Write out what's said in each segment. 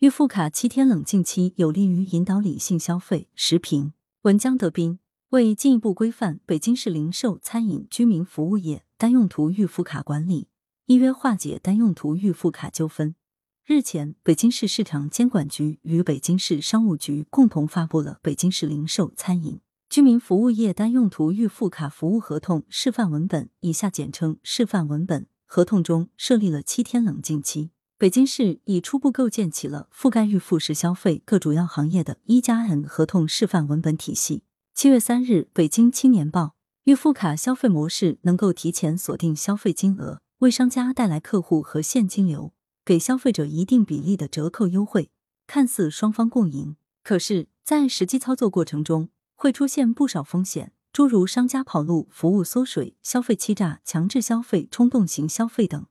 预付卡七天冷静期有利于引导理性消费。时评：文江德斌。为进一步规范北京市零售、餐饮、居民服务业单用途预付卡管理，依约化解单用途预付卡纠纷。日前，北京市市场监管局与北京市商务局共同发布了《北京市零售、餐饮、居民服务业单用途预付卡服务合同示范文本（以下简称示范文本）。合同中设立了七天冷静期。北京市已初步构建起了覆盖预付式消费各主要行业的一加 N 合同示范文本体系。七月三日，《北京青年报》预付卡消费模式能够提前锁定消费金额，为商家带来客户和现金流。给消费者一定比例的折扣优惠，看似双方共赢，可是，在实际操作过程中会出现不少风险，诸如商家跑路、服务缩水、消费欺诈、强制消费、冲动型消费等。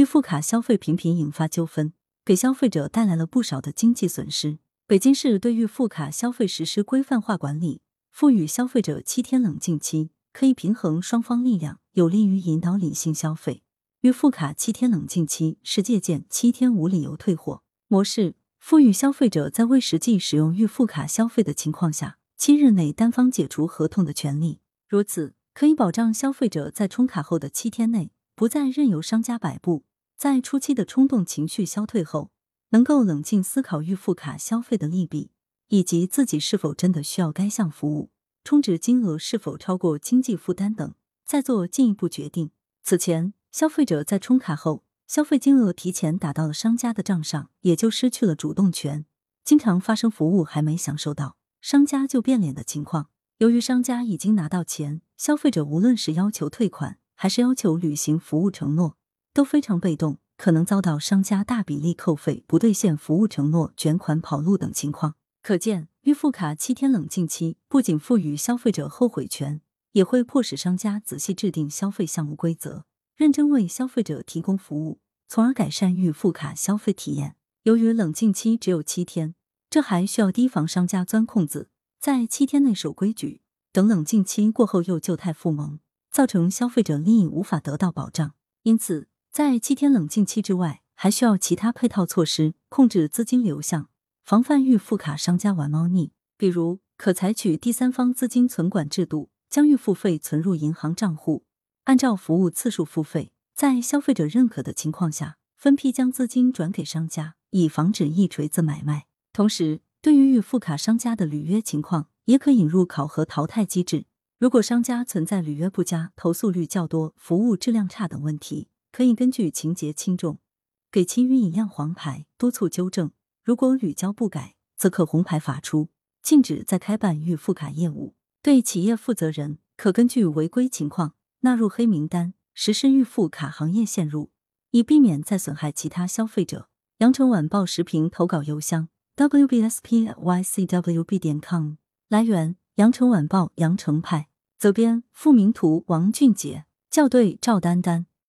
预付卡消费频频引发纠纷，给消费者带来了不少的经济损失。北京市对预付卡消费实施规范化管理，赋予消费者七天冷静期，可以平衡双方力量，有利于引导理性消费。预付卡七天冷静期是借鉴七天无理由退货模式，赋予消费者在未实际使用预付卡消费的情况下，七日内单方解除合同的权利。如此可以保障消费者在充卡后的七天内，不再任由商家摆布，在初期的冲动情绪消退后，能够冷静思考预付卡消费的利弊，以及自己是否真的需要该项服务，充值金额是否超过经济负担等，再做进一步决定。此前。消费者在充卡后，消费金额提前打到了商家的账上，也就失去了主动权。经常发生服务还没享受到，商家就变脸的情况。由于商家已经拿到钱，消费者无论是要求退款，还是要求履行服务承诺，都非常被动，可能遭到商家大比例扣费、不兑现服务承诺、卷款跑路等情况。可见，预付卡七天冷静期不仅赋予消费者后悔权，也会迫使商家仔细制定消费项目规则。认真为消费者提供服务，从而改善预付卡消费体验。由于冷静期只有七天，这还需要提防商家钻空子，在七天内守规矩，等冷静期过后又旧态复萌，造成消费者利益无法得到保障。因此，在七天冷静期之外，还需要其他配套措施控制资金流向，防范预付卡商家玩猫腻。比如，可采取第三方资金存管制度，将预付费存入银行账户。按照服务次数付费，在消费者认可的情况下，分批将资金转给商家，以防止一锤子买卖。同时，对于预付卡商家的履约情况，也可引入考核淘汰机制。如果商家存在履约不佳、投诉率较多、服务质量差等问题，可以根据情节轻重，给其予以样黄牌，督促纠正。如果屡教不改，则可红牌罚出，禁止再开办预付卡业务。对企业负责人，可根据违规情况。纳入黑名单，实施预付卡行业限入，以避免再损害其他消费者。羊城晚报时评投稿邮箱：wbspycwb 点 com。来源：羊城晚报羊城派。责编：付明图，王俊杰。校对：赵丹丹。